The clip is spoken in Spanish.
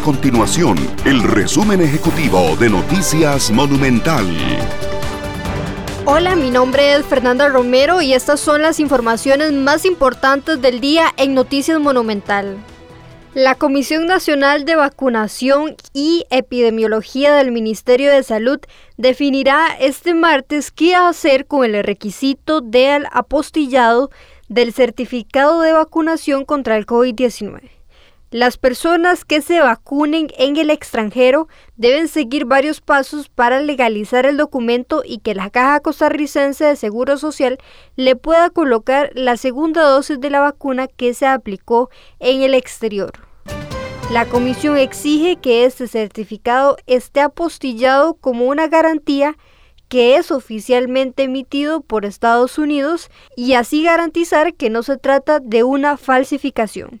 continuación el resumen ejecutivo de Noticias Monumental. Hola, mi nombre es Fernanda Romero y estas son las informaciones más importantes del día en Noticias Monumental. La Comisión Nacional de Vacunación y Epidemiología del Ministerio de Salud definirá este martes qué hacer con el requisito del apostillado del certificado de vacunación contra el COVID-19. Las personas que se vacunen en el extranjero deben seguir varios pasos para legalizar el documento y que la Caja Costarricense de Seguro Social le pueda colocar la segunda dosis de la vacuna que se aplicó en el exterior. La comisión exige que este certificado esté apostillado como una garantía que es oficialmente emitido por Estados Unidos y así garantizar que no se trata de una falsificación.